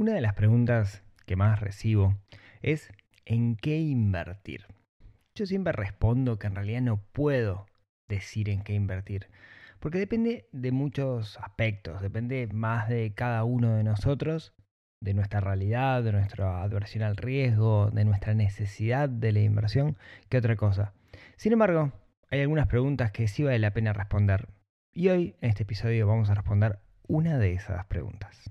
Una de las preguntas que más recibo es ¿en qué invertir? Yo siempre respondo que en realidad no puedo decir en qué invertir, porque depende de muchos aspectos, depende más de cada uno de nosotros, de nuestra realidad, de nuestra adversión al riesgo, de nuestra necesidad de la inversión, que otra cosa. Sin embargo, hay algunas preguntas que sí vale la pena responder. Y hoy, en este episodio, vamos a responder una de esas preguntas.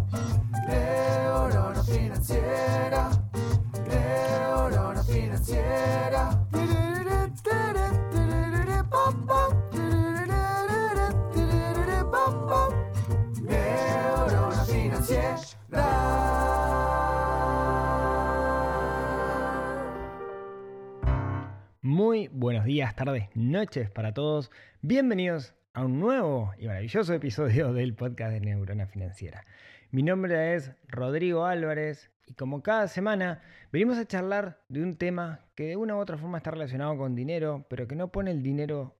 Días, tardes, noches para todos. Bienvenidos a un nuevo y maravilloso episodio del podcast de Neurona Financiera. Mi nombre es Rodrigo Álvarez y como cada semana venimos a charlar de un tema que de una u otra forma está relacionado con dinero, pero que no pone el dinero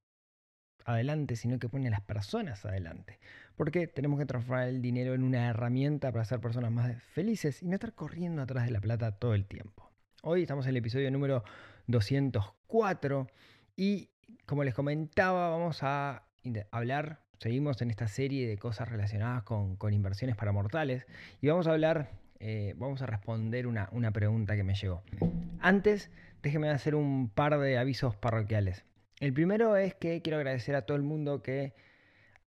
adelante, sino que pone a las personas adelante. Porque tenemos que transformar el dinero en una herramienta para ser personas más felices y no estar corriendo atrás de la plata todo el tiempo. Hoy estamos en el episodio número 204 y como les comentaba vamos a hablar, seguimos en esta serie de cosas relacionadas con, inversiones para mortales y vamos a hablar, eh, vamos a responder una, una pregunta que me llegó. Antes, déjenme hacer un par de avisos parroquiales. El primero es que quiero agradecer a todo el mundo que,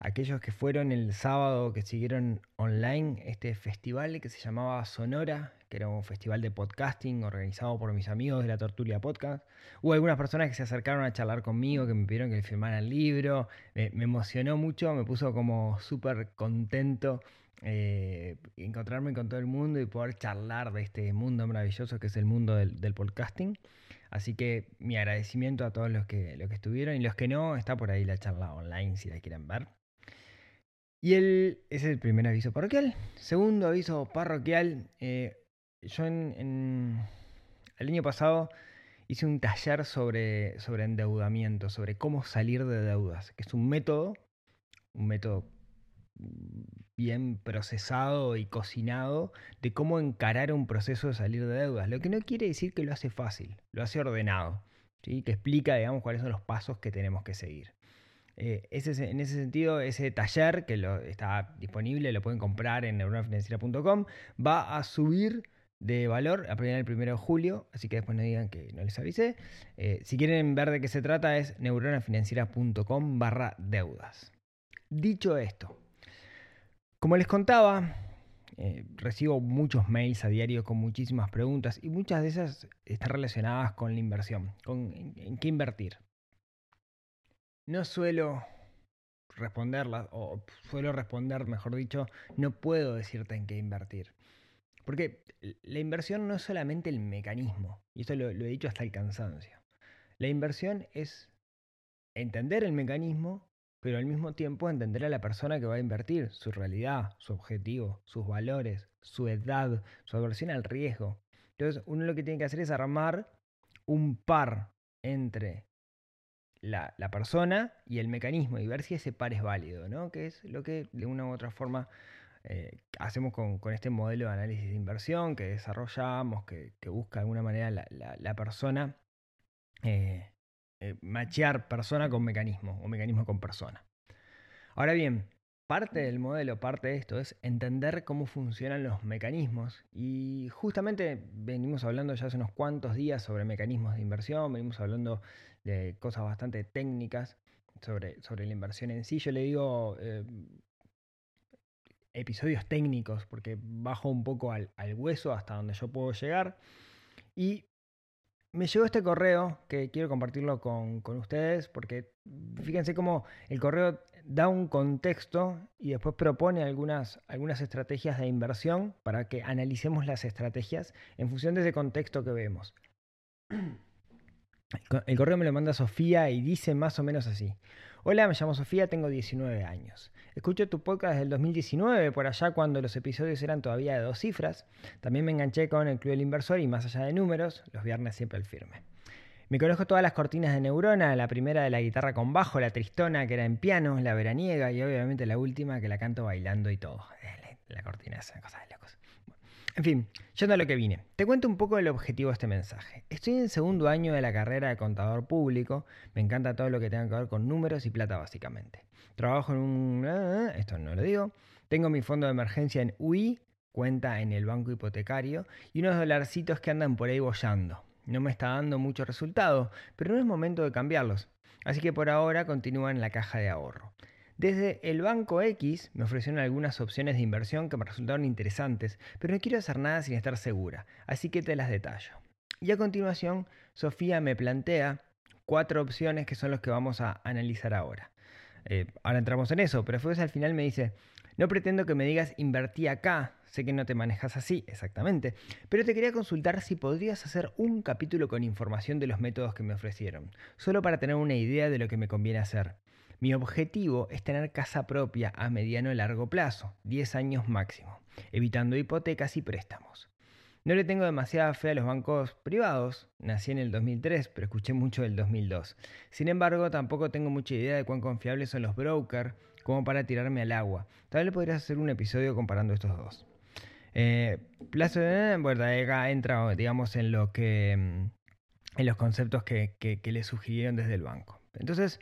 aquellos que fueron el sábado, que siguieron online este festival que se llamaba Sonora, que era un festival de podcasting organizado por mis amigos de la Tortulia Podcast. Hubo algunas personas que se acercaron a charlar conmigo, que me pidieron que le firmara el libro. Me, emocionó mucho, me puso como súper contento eh, encontrarme con todo el mundo y poder charlar de este mundo maravilloso que es el mundo del, del podcasting. Así que mi agradecimiento a todos los que, los que estuvieron y los que no, está por ahí la charla online si la quieren ver. Y el, ese es el primer aviso parroquial. Segundo aviso parroquial, eh, yo en, el año pasado hice un taller sobre, sobre endeudamiento, sobre cómo salir de deudas, que es un método, un método bien procesado y cocinado de cómo encarar un proceso de salir de deudas. Lo que no quiere decir que lo hace fácil, lo hace ordenado, ¿sí? que explica, digamos, cuáles son los pasos que tenemos que seguir. Eh, ese, en ese sentido, ese taller que está disponible, lo pueden comprar en neuronafinanciera.com, va a subir de valor a del 1 de julio, así que después no digan que no les avisé. Eh, si quieren ver de qué se trata es neuronafinanciera.com barra deudas. Dicho esto, como les contaba, eh, recibo muchos mails a diario con muchísimas preguntas y muchas de esas están relacionadas con la inversión, con en qué invertir. No suelo responderlas, o suelo responder, mejor dicho, no puedo decirte en qué invertir. Porque la inversión no es solamente el mecanismo, y esto lo, he dicho hasta el cansancio. La inversión es entender el mecanismo pero al mismo tiempo entender a la persona que va a invertir, su realidad, su objetivo, sus valores, su edad, su aversión al riesgo. Entonces, uno lo que tiene que hacer es armar un par entre la, la persona y el mecanismo y ver si ese par es válido, ¿no? Que es lo que de una u otra forma eh, hacemos con, este modelo de análisis de inversión que desarrollamos, que, busca de alguna manera la persona. Eh, eh, machear persona con mecanismo o mecanismo con persona. Ahora bien, parte del modelo, parte de esto es entender cómo funcionan los mecanismos y justamente venimos hablando ya hace unos cuantos días sobre mecanismos de inversión, venimos hablando de cosas bastante técnicas sobre, sobre la inversión en sí. Yo le digo eh, episodios técnicos porque bajo un poco al, hueso hasta donde yo puedo llegar y me llegó este correo que quiero compartirlo con, con, ustedes porque fíjense cómo el correo da un contexto y después propone algunas, algunas estrategias de inversión para que analicemos las estrategias en función de ese contexto que vemos. El correo me lo manda Sofía y dice más o menos así. Hola, me llamo Sofía, tengo 19 años. Escucho tu podcast desde el 2019, por allá cuando los episodios eran todavía de dos cifras. También me enganché con el Club del Inversor y más allá de números, los viernes siempre el firme. Me conozco todas las cortinas de Neurona, la primera de la guitarra con bajo, la tristona que era en piano, la veraniega y obviamente la última que la canto bailando y todo. La, cortina es cosa de locos. En fin, yendo a lo que vine. Te cuento un poco el objetivo de este mensaje. Estoy en segundo año de la carrera de contador público. Me encanta todo lo que tenga que ver con números y plata básicamente. Trabajo en un... ah, Esto no lo digo. Tengo mi fondo de emergencia en UI, cuenta en el banco hipotecario, y unos dolarcitos que andan por ahí bollando. No me está dando mucho resultado, pero no es momento de cambiarlos. Así que por ahora continúa en la caja de ahorro. Desde el Banco X me ofrecieron algunas opciones de inversión que me resultaron interesantes, pero no quiero hacer nada sin estar segura, así que te las detallo. Y a continuación, Sofía me plantea cuatro opciones que son los que vamos a analizar ahora. Eh, ahora entramos en eso, pero después al final me dice, no pretendo que me digas invertí acá, sé que no te manejas así exactamente, pero te quería consultar si podrías hacer un capítulo con información de los métodos que me ofrecieron, solo para tener una idea de lo que me conviene hacer. Mi objetivo es tener casa propia a mediano y largo plazo, 10 años máximo, evitando hipotecas y préstamos. No le tengo demasiada fe a los bancos privados, nací en el 2003, pero escuché mucho del 2002. Sin embargo, tampoco tengo mucha idea de cuán confiables son los brokers como para tirarme al agua. Tal vez podrías hacer un episodio comparando estos dos. Eh, plazo de... Bueno, acá entra, digamos, en lo que... mm, en los conceptos que, que, que le sugirieron desde el banco. Entonces,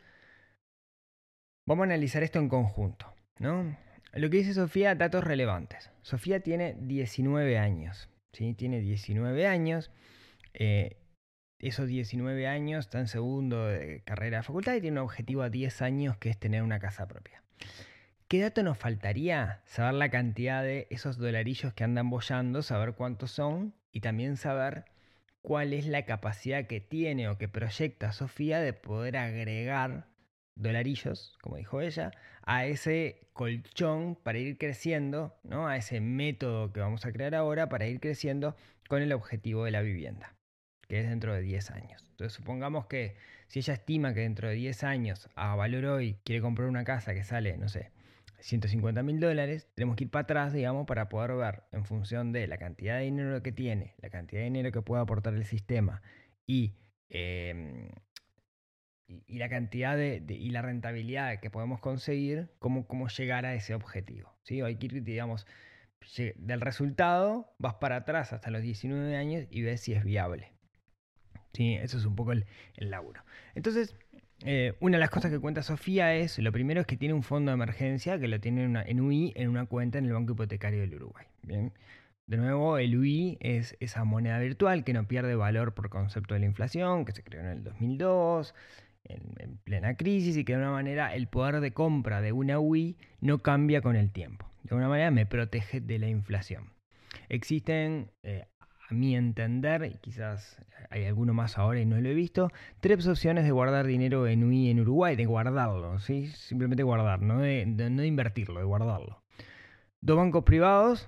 vamos a analizar esto en conjunto, ¿no? Lo que dice Sofía, datos relevantes. Sofía tiene 19 años, ¿sí? Tiene 19 años. eh, esos 19 años está en segundo de carrera de facultad y tiene un objetivo a 10 años que es tener una casa propia. ¿Qué dato nos faltaría? Saber la cantidad de esos dolarillos que andan bollando, saber cuántos son y también saber cuál es la capacidad que tiene o que proyecta Sofía de poder agregar dolarillos, como dijo ella, a ese colchón para ir creciendo, ¿no? a ese método que vamos a crear ahora para ir creciendo con el objetivo de la vivienda, que es dentro de 10 años. Entonces supongamos que si ella estima que dentro de 10 años, a valor hoy, quiere comprar una casa que sale, no sé, 150 mil dólares, tenemos que ir para atrás, digamos, para poder ver en función de la cantidad de dinero que tiene, la cantidad de dinero que puede aportar el sistema y, eh, y, la cantidad de, y la rentabilidad que podemos conseguir, cómo, cómo llegar a ese objetivo. ¿sí? Hay que ir, digamos, del resultado, vas para atrás hasta los 19 años y ves si es viable. ¿sí? Eso es un poco el, el laburo. Entonces, eh, una de las cosas que cuenta Sofía es, lo primero es que tiene un fondo de emergencia que lo tiene en, una- en UI en una cuenta en el Banco Hipotecario del Uruguay. Bien. De nuevo, el UI es esa moneda virtual que no pierde valor por concepto de la inflación, que se creó en el 2002, en, en plena crisis, y que de una manera el poder de compra de una UI no cambia con el tiempo. De alguna manera me protege de la inflación. Existen, eh, a mi entender, y quizás hay alguno más ahora y no lo he visto, tres opciones de guardar dinero en UI en Uruguay, de guardarlo, ¿sí? simplemente guardar, no de, de- no de invertirlo, de guardarlo. Dos bancos privados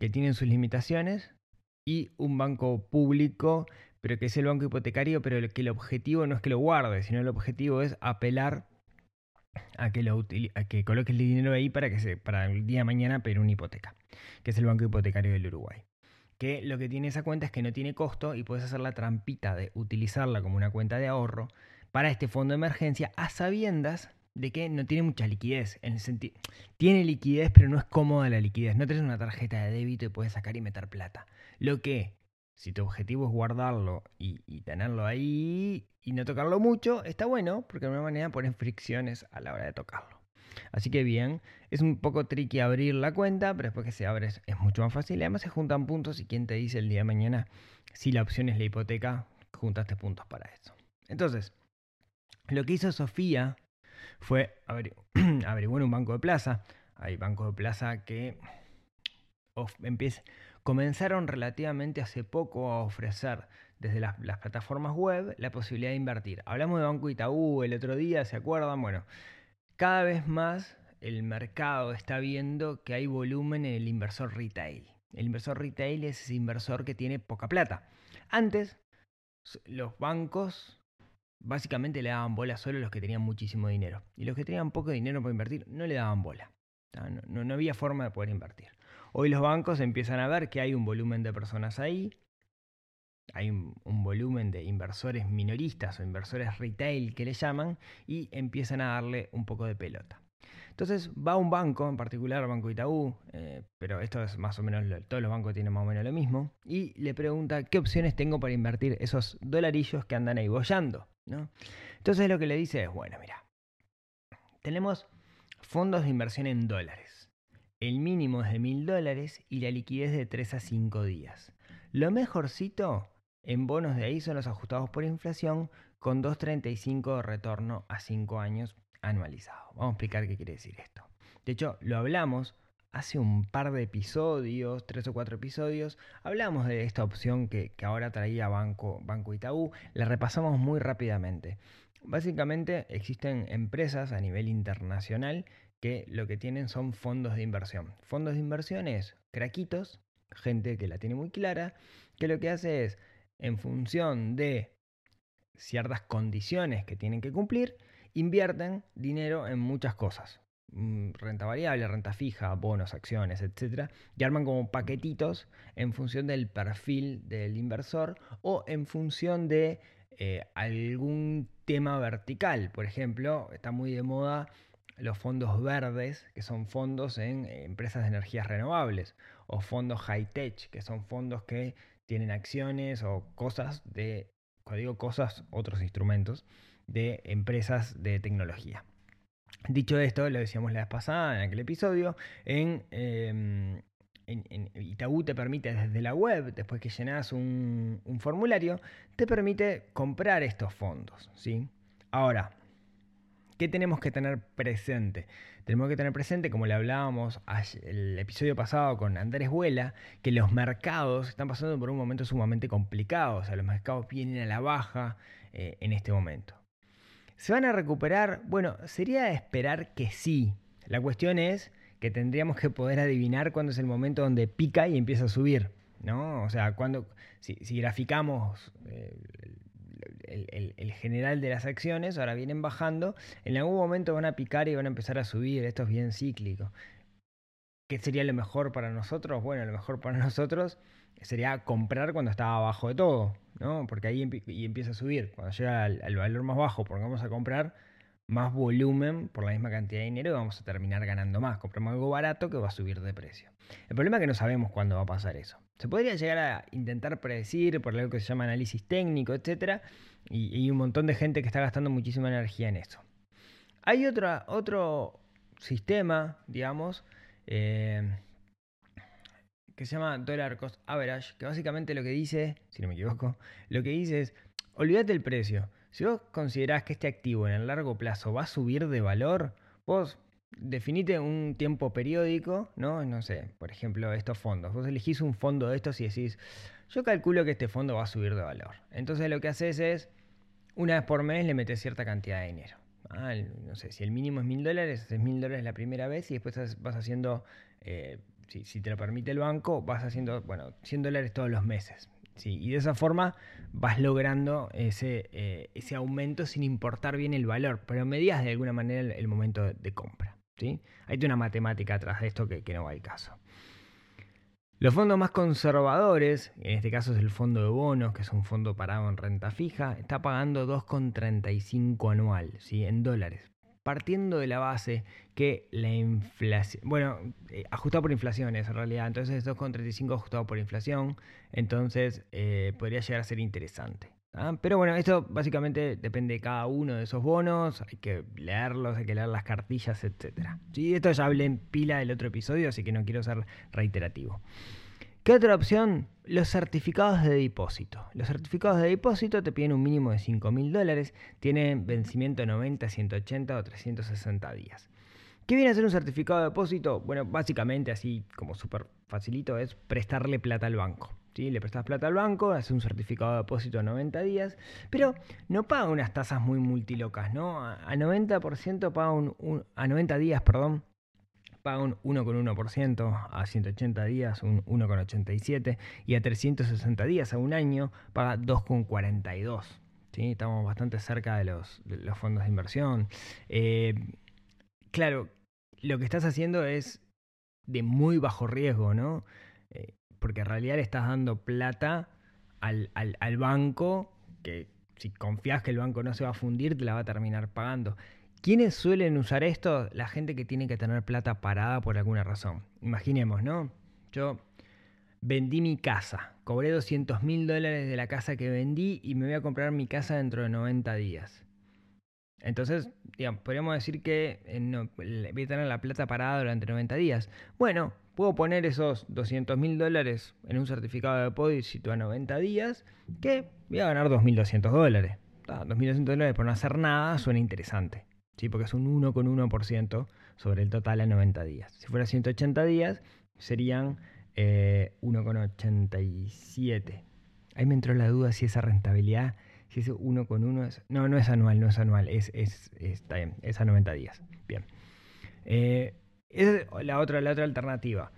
que tienen sus limitaciones y un banco público, pero que es el banco hipotecario, pero que el objetivo no es que lo guarde, sino el objetivo es apelar a que, lo que coloques el dinero ahí para que se, para el día de mañana pedir una hipoteca, que es el Banco Hipotecario del Uruguay. Que lo que tiene esa cuenta es que no tiene costo y puedes hacer la trampita de utilizarla como una cuenta de ahorro para este fondo de emergencia a sabiendas de que no tiene mucha liquidez. En el sentido, tiene liquidez, pero no es cómoda la liquidez. No tenés una tarjeta de débito y puedes sacar y meter plata. Lo que, si tu objetivo es guardarlo y, tenerlo ahí y no tocarlo mucho, está bueno, porque de alguna manera ponen fricciones a la hora de tocarlo. Así que bien, es un poco tricky abrir la cuenta, pero después que se abre es, mucho más fácil. Además se juntan puntos y quien te dice el día de mañana si la opción es la hipoteca, juntaste puntos para eso. Entonces, lo que hizo Sofía fue averi- averiguar un banco de plaza. Hay bancos de plaza que comenzaron relativamente hace poco a ofrecer desde las, plataformas web la posibilidad de invertir. Hablamos de Banco Itaú el otro día, ¿se acuerdan? Bueno, cada vez más el mercado está viendo que hay volumen en el inversor retail. El inversor retail es ese inversor que tiene poca plata. Antes, los bancos básicamente le daban bola solo a los que tenían muchísimo dinero. Y los que tenían poco dinero para invertir no le daban bola. No, no, había forma de poder invertir. Hoy los bancos empiezan a ver que hay un volumen de personas ahí, hay un, volumen de inversores minoristas o inversores retail que le llaman y empiezan a darle un poco de pelota. Entonces va un banco, en particular Banco Itaú, eh, pero esto es más o menos, todos los bancos tienen más o menos lo mismo, y le pregunta qué opciones tengo para invertir esos dolarillos que andan ahí bollando. ¿no? Entonces lo que le dice es, bueno, mira, tenemos fondos de inversión en dólares. El mínimo es de mil dólares y la liquidez de 3 a 5 días. Lo mejorcito en bonos de ahí son los ajustados por inflación con 2.35 de retorno a 5 años anualizado. Vamos a explicar qué quiere decir esto. De hecho, lo hablamos hace un par de episodios, tres o cuatro episodios, hablamos de esta opción que, ahora traía Banco, Banco Itaú, la repasamos muy rápidamente. Básicamente existen empresas a nivel internacional que lo que tienen son fondos de inversión. Fondos de inversión es craquitos, gente que la tiene muy clara, que lo que hace es, en función de ciertas condiciones que tienen que cumplir, invierten dinero en muchas cosas. Mm, renta variable, renta fija, bonos, acciones, etc. Y arman como paquetitos en función del perfil del inversor o en función de eh, algún tema vertical. Por ejemplo, está muy de moda los fondos verdes, que son fondos en eh, empresas de energías renovables, o fondos high-tech, que son fondos que tienen acciones o cosas de, cuando digo cosas, otros instrumentos de empresas de tecnología. Dicho esto, lo decíamos la vez pasada en aquel episodio, en, em, Itaú te permite desde la web, después que llenas un, formulario, te permite comprar estos fondos. ¿sí? Ahora, ¿qué tenemos que tener presente? Tenemos que tener presente, como le hablábamos el episodio pasado con Andrés Vuela, que los mercados están pasando por un momento sumamente complicado. O sea, los mercados vienen a la baja eh, en este momento. ¿Se van a recuperar? Bueno, sería esperar que sí. La cuestión es que tendríamos que poder adivinar cuándo es el momento donde pica y empieza a subir. ¿no? O sea, cuando, si, graficamos eh, el, general de las acciones, ahora vienen bajando, en algún momento van a picar y van a empezar a subir. Esto es bien cíclico. ¿Qué sería lo mejor para nosotros? Bueno, lo mejor para nosotros sería comprar cuando estaba abajo de todo, ¿no? Porque ahí y empieza a subir. Cuando llega al, valor más bajo, porque vamos a comprar más volumen por la misma cantidad de dinero y vamos a terminar ganando más. Compramos algo barato que va a subir de precio. El problema es que no sabemos cuándo va a pasar eso. Se podría llegar a intentar predecir por algo que se llama análisis técnico, etc. Y, hay un montón de gente que está gastando muchísima energía en eso. Hay otra, otro sistema, digamos, eh, que se llama Dollar Cost Average, que básicamente lo que dice, si no me equivoco, lo que dice es, olvídate el precio. Si vos considerás que este activo en el largo plazo va a subir de valor, vos definite un tiempo periódico, ¿no? No sé, por ejemplo, estos fondos. Vos elegís un fondo de estos y decís, yo calculo que este fondo va a subir de valor. Entonces lo que haces es, una vez por mes le metes cierta cantidad de dinero. No sé, si el mínimo es mil dólares, es mil dólares la primera vez y después vas haciendo eh, si, te lo permite el banco, vas haciendo, bueno, 100 dólares todos los meses. ¿Sí? Y de esa forma vas logrando ese, eh, ese aumento sin importar bien el valor, pero medías de alguna manera el, momento de, compra. ¿sí? Hay una matemática atrás de esto que, que no va al caso. Los fondos más conservadores, en este caso es el fondo de bonos, que es un fondo parado en renta fija, está pagando 2,35 anual, ¿sí? en dólares partiendo de la base que la inflación, bueno, eh, ajustado por inflación es en realidad, entonces 2,35 ajustado por inflación, entonces eh, podría llegar a ser interesante. ¿ah? Pero bueno, esto básicamente depende de cada uno de esos bonos, hay que leerlos, hay que leer las cartillas, etc. ¿Sí? Esto ya hablé en pila del otro episodio, así que no quiero ser reiterativo. ¿Qué otra opción? Los certificados de depósito. Los certificados de depósito te piden un mínimo de 5 mil dólares, tienen vencimiento 90, 180 o 360 días. ¿Qué viene a ser un certificado de depósito? Bueno, básicamente, así como súper facilito, es prestarle plata al banco. ¿sí? Le prestas plata al banco, hace un certificado de depósito a 90 días, pero no paga unas tasas muy multilocas, ¿no? A 90% paga un, a 90 días, perdón, paga un 1,1%, a 180 días un 1,87% y a 360 días, a un año, paga 2,42%. ¿sí? estamos bastante cerca de los, de los fondos de inversión. Eh, claro, lo que estás haciendo es de muy bajo riesgo, ¿no? Eh, porque en realidad le estás dando plata al, al, al banco que si confías que el banco no se va a fundir, te la va a terminar pagando. ¿Quiénes suelen usar esto? La gente que tiene que tener plata parada por alguna razón. Imaginemos, ¿no? Yo vendí mi casa, cobré 200 mil dólares de la casa que vendí y me voy a comprar mi casa dentro de 90 días. Entonces, digamos, podríamos decir que eh, no, voy a tener la plata parada durante 90 días. Bueno, puedo poner esos 200 mil dólares en un certificado de depósito a 90 días, que voy a ganar 2.200 dólares. Ah, 2.200 dólares por no hacer nada suena interesante, ¿sí? porque es un 1,1% sobre el total a 90 días. Si fuera 180 días, serían eh, 1,87. Ahí me entró la duda si esa rentabilidad, si ese 1 con 1 es... No, no es anual, no es anual, es, es, está bien, es a 90 días. Bien. Eh, es la otra, la otra alternativa.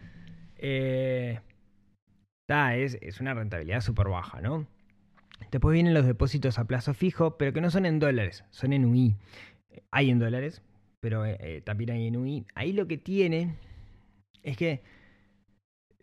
Eh, es, es una rentabilidad súper baja, ¿no? Después vienen los depósitos a plazo fijo, pero que no son en dólares, son en UI. Hay en dólares, pero eh, también hay en UI. Ahí lo que tiene es que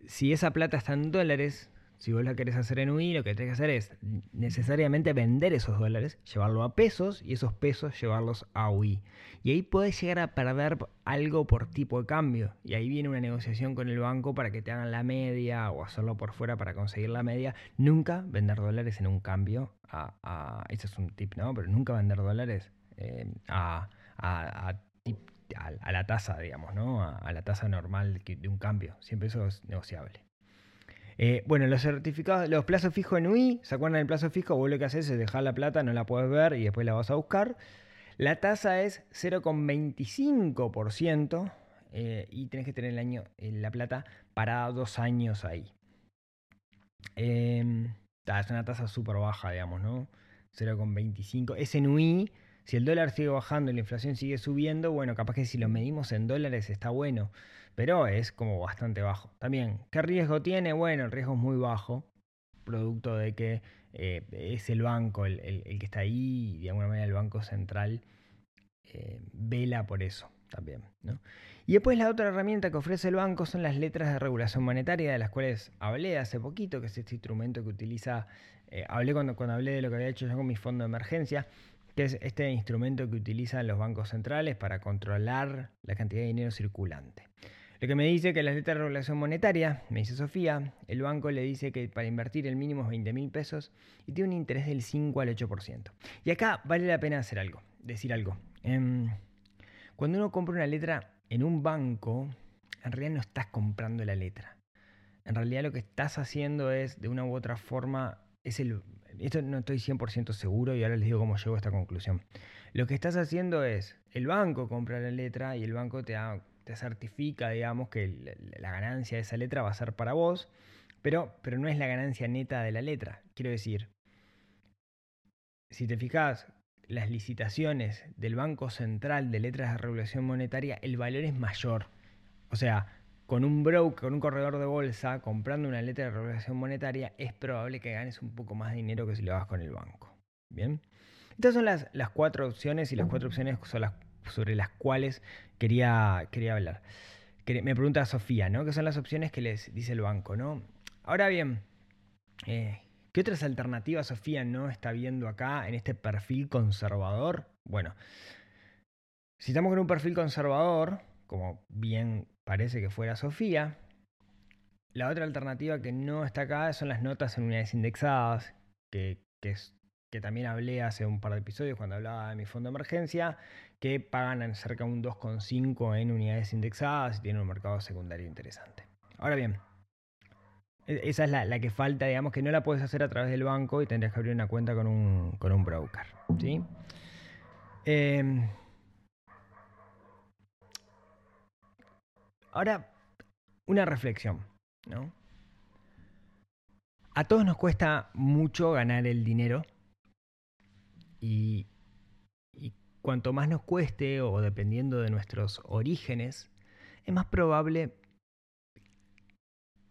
si esa plata está en dólares, si vos la querés hacer en UI, lo que tenés que hacer es necesariamente vender esos dólares, llevarlo a pesos y esos pesos llevarlos a UI. Y ahí podés llegar a perder algo por tipo de cambio. Y ahí viene una negociación con el banco para que te hagan la media o hacerlo por fuera para conseguir la media. Nunca vender dólares en un cambio ese es un tip, ¿no? Pero nunca vender dólares eh, a, a, a la tasa, digamos, ¿no? A, la tasa normal de un cambio. Siempre eso es negociable. Eh, bueno, los certificados, los plazos fijos en UI, ¿se acuerdan del plazo fijo? Vos lo que haces es dejar la plata, no la puedes ver y después la vas a buscar. La tasa es 0,25% eh, y tenés que tener el año, la plata parada dos años ahí. Eh, es una tasa súper baja, digamos, ¿no? 0,25. Es en UI. Si el dólar sigue bajando y la inflación sigue subiendo, bueno, capaz que si lo medimos en dólares está bueno, pero es como bastante bajo. También, ¿qué riesgo tiene? Bueno, el riesgo es muy bajo, producto de que eh, es el banco el, que está ahí y de alguna manera el Banco Central eh, vela por eso también. ¿no? Y después la otra herramienta que ofrece el banco son las letras de regulación monetaria, de las cuales hablé hace poquito, que es este instrumento que utiliza, eh, hablé cuando, cuando hablé de lo que había hecho yo con mi fondo de emergencia, que es este instrumento que utilizan los bancos centrales para controlar la cantidad de dinero circulante. Lo que me dice que las letras de regulación monetaria, me dice Sofía, el banco le dice que para invertir el mínimo es 20 mil pesos y tiene un interés del 5 al 8%. Y acá vale la pena hacer algo, decir algo. Eh, cuando uno compra una letra en un banco, en realidad no estás comprando la letra. En realidad lo que estás haciendo es, de una u otra forma, es el... Esto no estoy 100% seguro y ahora les digo cómo llego a esta conclusión. Lo que estás haciendo es, el banco compra la letra y el banco te, te certifica, digamos, que la, la ganancia de esa letra va a ser para vos, pero, pero no es la ganancia neta de la letra. Quiero decir, si te fijas, las licitaciones del Banco Central de Letras de Regulación Monetaria, el valor es mayor. O sea, con un broker, con un corredor de bolsa, comprando una letra de regulación monetaria, es probable que ganes un poco más dinero que si lo hagas con el banco. Bien. Estas son las, las cuatro opciones y las cuatro opciones son las sobre las cuales quería, quería hablar. Me pregunta Sofía, ¿no? ¿Qué son las opciones que les dice el banco, ¿no? Ahora bien, eh, ¿Qué otras alternativas Sofía no está viendo acá en este perfil conservador? Bueno, si estamos con un perfil conservador, como bien parece que fuera Sofía, la otra alternativa que no está acá son las notas en unidades indexadas, que, que, también hablé hace un par de episodios cuando hablaba de mi fondo de emergencia, que pagan cerca de un 2,5 en unidades indexadas y tienen un mercado secundario interesante. Ahora bien, esa es la, la, que falta, digamos, que no la puedes hacer a través del banco y tendrías que abrir una cuenta con un, con un broker. ¿sí? Eh, ahora, una reflexión. ¿no? A todos nos cuesta mucho ganar el dinero y, cuanto más nos cueste o dependiendo de nuestros orígenes, es más probable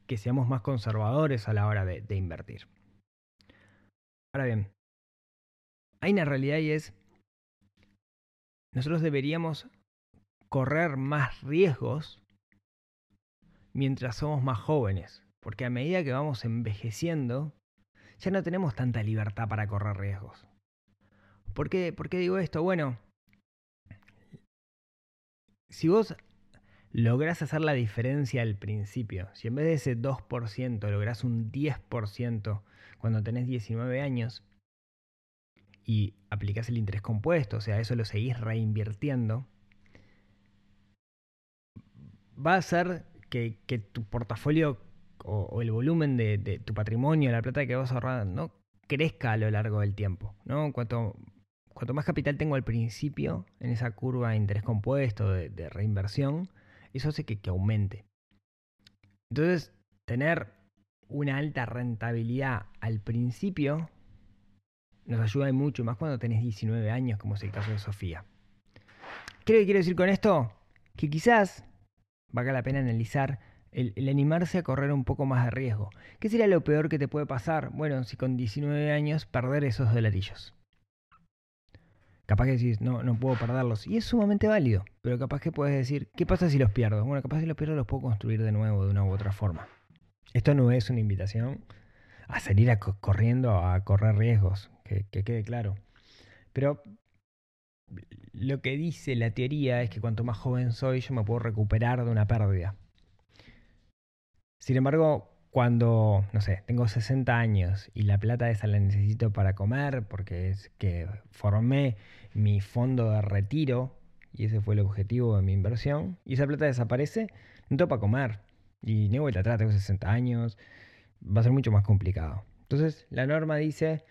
que seamos más conservadores a la hora de, de invertir. Ahora bien, hay una realidad y es, nosotros deberíamos correr más riesgos mientras somos más jóvenes, porque a medida que vamos envejeciendo, ya no tenemos tanta libertad para correr riesgos. ¿Por qué, ¿Por qué digo esto? Bueno, si vos lográs hacer la diferencia al principio, si en vez de ese 2% lográs un 10% cuando tenés 19 años y aplicás el interés compuesto, o sea, eso lo seguís reinvirtiendo, va a hacer que, tu portafolio o, el volumen de, tu patrimonio, la plata que vas ahorrando, crezca a lo largo del tiempo. ¿no? Cuanto, cuanto más capital tengo al principio en esa curva de interés compuesto, de, reinversión, eso hace que, que aumente. Entonces, tener una alta rentabilidad al principio nos ayuda mucho, más cuando tenés 19 años, como es el caso de Sofía. ¿Qué quiero decir con esto? Que quizás valga la pena analizar el, animarse a correr un poco más de riesgo. ¿Qué sería lo peor que te puede pasar? Bueno, si con 19 años perder esos dolarillos. Capaz que decís, no, no puedo perderlos. Y es sumamente válido. Pero capaz que puedes decir, ¿qué pasa si los pierdo? Bueno, capaz si los pierdo los puedo construir de nuevo de una u otra forma. Esto no es una invitación a salir corriendo a correr riesgos, que quede claro. Pero lo que dice la teoría es que cuanto más joven soy, yo me puedo recuperar de una pérdida. Sin embargo, cuando, no sé, tengo 60 años y la plata esa la necesito para comer, porque es que formé mi fondo de retiro, y ese fue el objetivo de mi inversión, y esa plata desaparece, no tengo para comer. Y ni vuelta atrás, tengo 60 años, va a ser mucho más complicado. Entonces, la norma dice,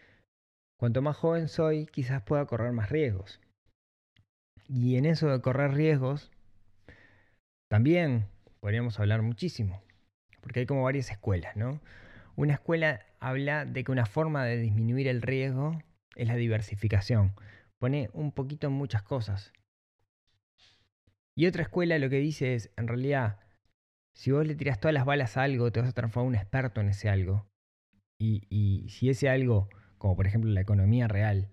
cuanto más joven soy, quizás pueda correr más riesgos. Y en eso de correr riesgos, también podríamos hablar muchísimo, porque hay como varias escuelas, ¿no? Una escuela habla de que una forma de disminuir el riesgo es la diversificación. Pone un poquito en muchas cosas. Y otra escuela lo que dice es, en realidad, si vos le tirás todas las balas a algo, te vas a transformar un experto en ese algo. Y, y si ese algo, como por ejemplo la economía real,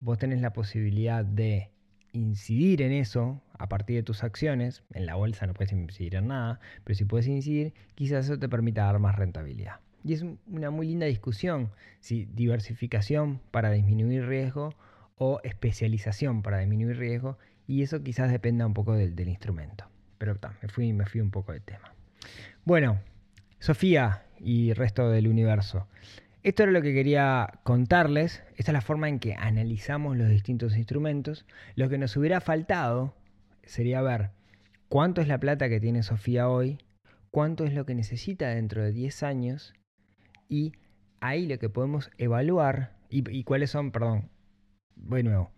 vos tenés la posibilidad de incidir en eso a partir de tus acciones, en la bolsa no puedes incidir en nada, pero si puedes incidir, quizás eso te permita dar más rentabilidad. Y es una muy linda discusión si diversificación para disminuir riesgo o especialización para disminuir riesgo, y eso quizás dependa un poco del, instrumento. Pero me, fui, me fui un poco del tema. Bueno, Sofía y resto del universo. Esto era lo que quería contarles. Esta es la forma en que analizamos los distintos instrumentos. Lo que nos hubiera faltado sería ver cuánto es la plata que tiene Sofía hoy, cuánto es lo que necesita dentro de 10 años y ahí lo que podemos evaluar y, cuáles son, perdón, voy nuevo.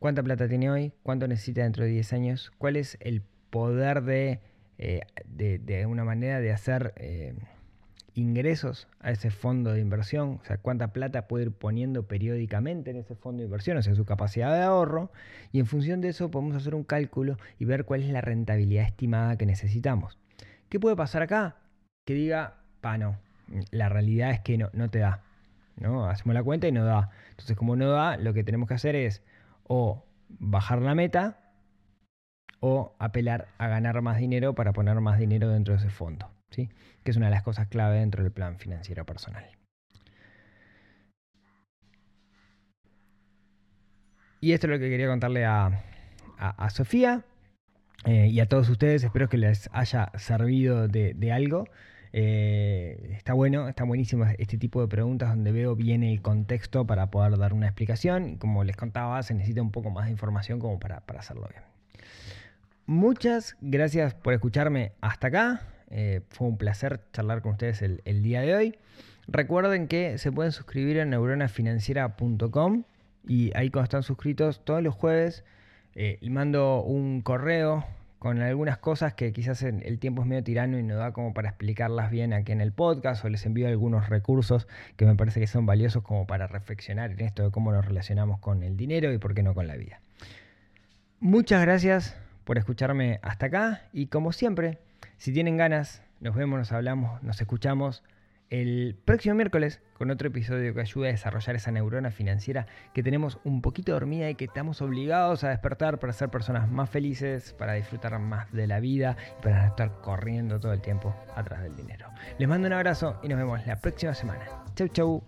¿Cuánta plata tiene hoy? ¿Cuánto necesita dentro de 10 años? ¿Cuál es el poder de, eh, de, una manera de hacer... Eh, ingresos a ese fondo de inversión, o sea, cuánta plata puede ir poniendo periódicamente en ese fondo de inversión, o sea, su capacidad de ahorro, y en función de eso podemos hacer un cálculo y ver cuál es la rentabilidad estimada que necesitamos. ¿Qué puede pasar acá? Que diga, pa, no, la realidad es que no, no te da, ¿no? Hacemos la cuenta y no da. Entonces, como no da, lo que tenemos que hacer es o bajar la meta o apelar a ganar más dinero para poner más dinero dentro de ese fondo que es una de las cosas clave dentro del plan financiero personal. Y esto es lo que quería contarle a, Sofía eh, y a todos ustedes. Espero que les haya servido de, algo. Eh, está bueno, está buenísimo este tipo de preguntas donde veo bien el contexto para poder dar una explicación. Como les contaba, se necesita un poco más de información como para, para hacerlo bien. Muchas gracias por escucharme hasta acá. Eh, fue un placer charlar con ustedes el, día de hoy. Recuerden que se pueden suscribir en neuronafinanciera.com y ahí cuando están suscritos todos los jueves eh, mando un correo con algunas cosas que quizás el tiempo es medio tirano y no da como para explicarlas bien aquí en el podcast o les envío algunos recursos que me parece que son valiosos como para reflexionar en esto de cómo nos relacionamos con el dinero y por qué no con la vida. Muchas gracias por escucharme hasta acá y como siempre si tienen ganas, nos vemos, nos hablamos, nos escuchamos el próximo miércoles con otro episodio que ayude a desarrollar esa neurona financiera que tenemos un poquito dormida y que estamos obligados a despertar para ser personas más felices, para disfrutar más de la vida y para no estar corriendo todo el tiempo atrás del dinero. Les mando un abrazo y nos vemos la próxima semana. Chau, chau.